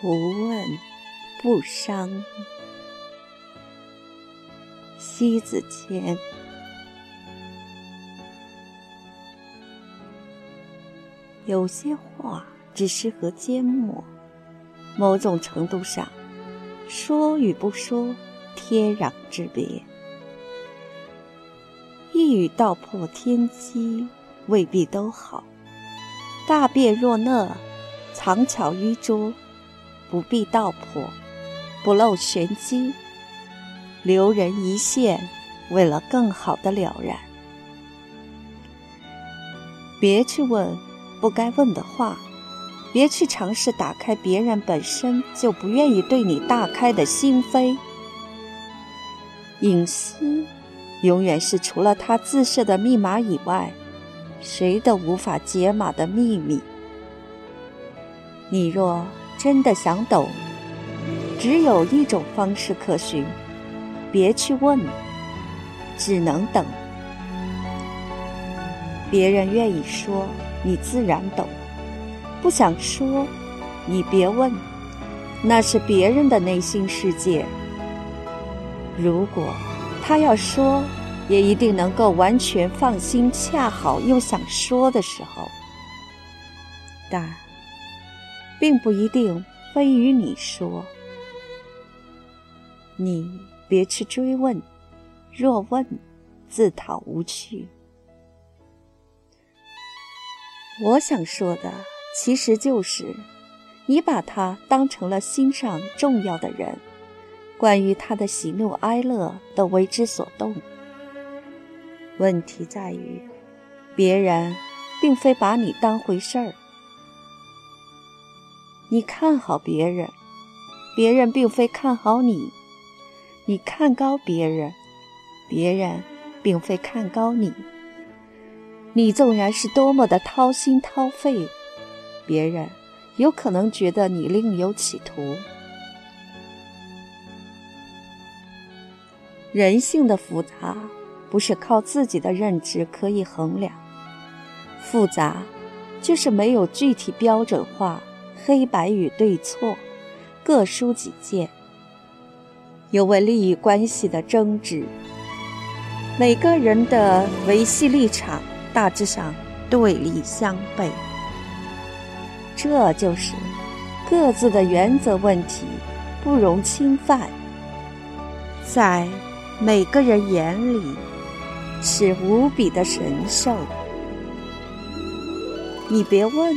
不问不伤。西子谦。有些话只适合缄默，某种程度上，说与不说，天壤之别。一语道破天机，未必都好；大辩若讷，藏巧于拙，不必道破，不露玄机，留人一线，为了更好的了然。别去问。不该问的话，别去尝试打开别人本身就不愿意对你大开的心扉。隐私，永远是除了他自设的密码以外，谁都无法解码的秘密。你若真的想懂，只有一种方式可循：别去问，只能等。别人愿意说。你自然懂，不想说，你别问，那是别人的内心世界。如果他要说，也一定能够完全放心，恰好又想说的时候，但并不一定非与你说。你别去追问，若问，自讨无趣。我想说的，其实就是，你把他当成了心上重要的人，关于他的喜怒哀乐都为之所动。问题在于，别人并非把你当回事儿。你看好别人，别人并非看好你；你看高别人，别人并非看高你。你纵然是多么的掏心掏肺，别人有可能觉得你另有企图。人性的复杂，不是靠自己的认知可以衡量。复杂，就是没有具体标准化，黑白与对错，各抒己见，有为利益关系的争执。每个人的维系立场。大致上对立相悖，这就是各自的原则问题，不容侵犯，在每个人眼里是无比的神圣。你别问，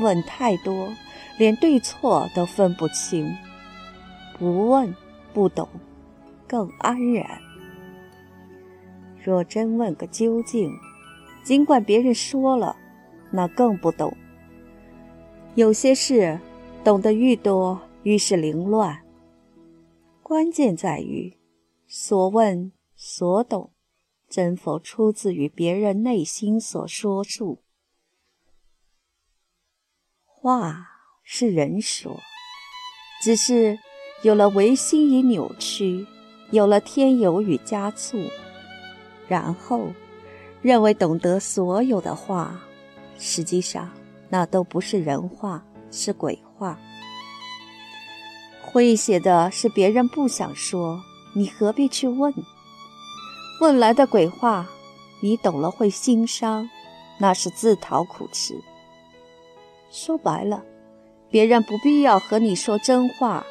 问太多，连对错都分不清；不问，不懂，更安然。若真问个究竟，尽管别人说了，那更不懂。有些事懂得愈多，愈是凌乱。关键在于，所问所懂，真否出自于别人内心所说处？话是人说，只是有了唯心与扭曲，有了添油与加醋，然后。认为懂得所有的话，实际上那都不是人话，是鬼话。诙谐的是别人不想说，你何必去问？问来的鬼话，你懂了会心伤，那是自讨苦吃。说白了，别人不必要和你说真话，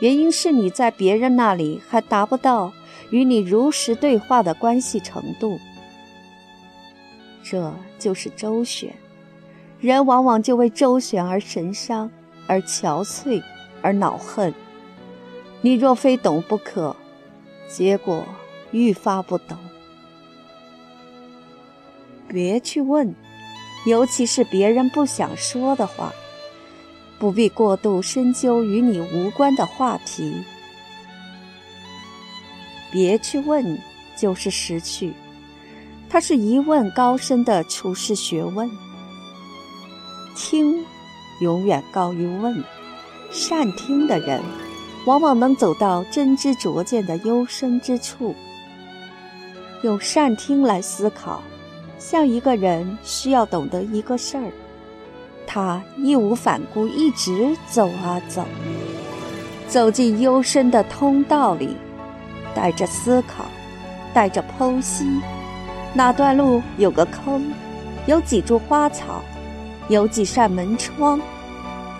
原因是你在别人那里还达不到与你如实对话的关系程度。这就是周旋，人往往就为周旋而神伤，而憔悴，而恼恨。你若非懂不可，结果愈发不懂。别去问，尤其是别人不想说的话，不必过度深究与你无关的话题。别去问，就是失去。它是一问高深的处世学问，听永远高于问。善听的人，往往能走到真知灼见的幽深之处。用善听来思考，像一个人需要懂得一个事儿，他义无反顾一直走啊走，走进幽深的通道里，带着思考，带着剖析。哪段路有个坑，有几株花草，有几扇门窗。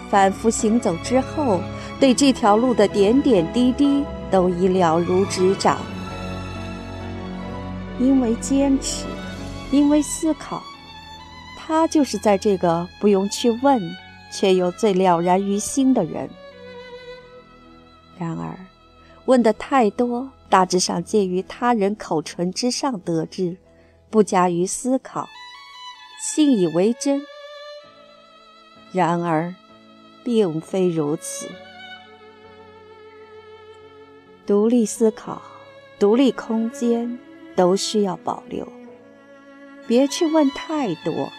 反复行走之后，对这条路的点点滴滴都已了如指掌。因为坚持，因为思考。他就是在这个不用去问，却又最了然于心的人。然而，问的太多，大致上介于他人口唇之上得知，不加于思考，信以为真。然而，并非如此。独立思考、独立空间都需要保留，别去问太多。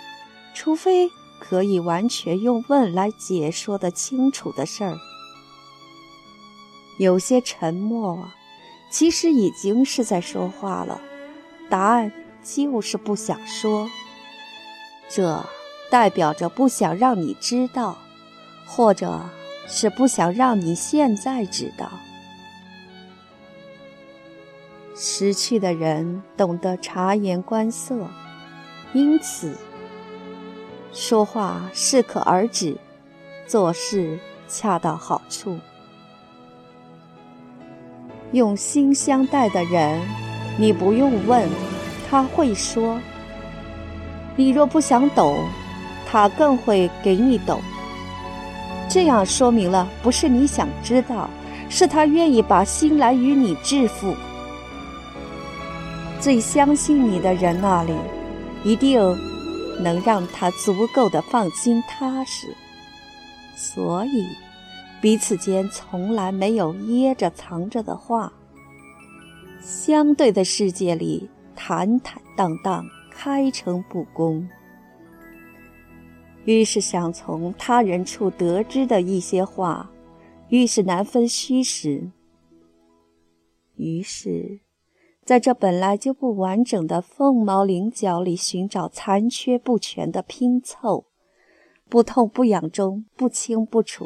除非可以完全用问来解说的清楚的事儿，有些沉默，其实已经是在说话了。答案就是不想说，这代表着不想让你知道，或者是不想让你现在知道。识趣的人懂得察言观色，因此。说话适可而止，做事恰到好处。用心相待的人，你不用问，他会说；你若不想懂，他更会给你懂。这样说明了，不是你想知道，是他愿意把心来与你致富。最相信你的人那里，一定。能让他足够的放心踏实，所以彼此间从来没有掖着藏着的话。相对的世界里，坦坦荡荡，开诚布公。于是想从他人处得知的一些话，愈是难分虚实。于是。在这本来就不完整的凤毛麟角里寻找残缺不全的拼凑，不痛不痒中不清不楚，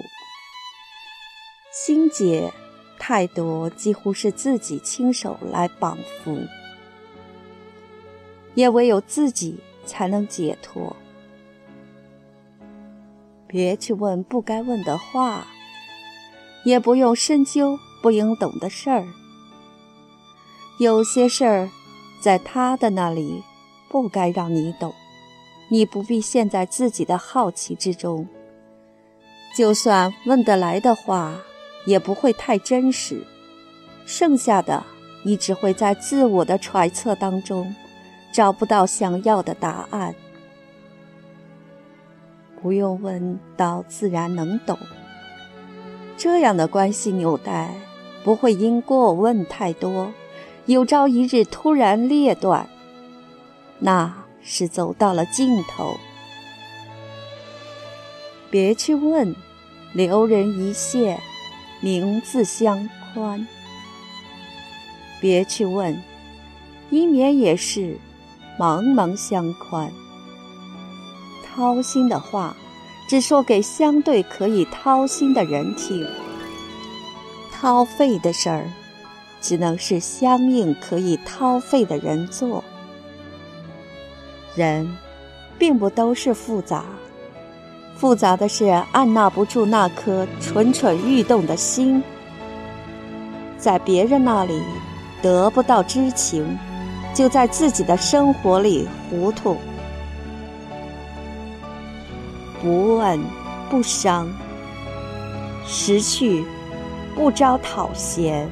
心结太多，几乎是自己亲手来绑缚，也唯有自己才能解脱。别去问不该问的话，也不用深究不应懂的事儿。有些事儿，在他的那里不该让你懂，你不必陷在自己的好奇之中。就算问得来的话，也不会太真实。剩下的，你只会在自我的揣测当中，找不到想要的答案。不用问到，自然能懂。这样的关系纽带，不会因过问太多。有朝一日突然裂断，那是走到了尽头。别去问，留人一线，名自相宽。别去问，以免也是茫茫相宽。掏心的话，只说给相对可以掏心的人听。掏肺的事儿。只能是相应可以掏肺的人做。人，并不都是复杂，复杂的是按捺不住那颗蠢蠢欲动的心。在别人那里得不到知情，就在自己的生活里糊涂。不问不伤，识趣不招讨嫌。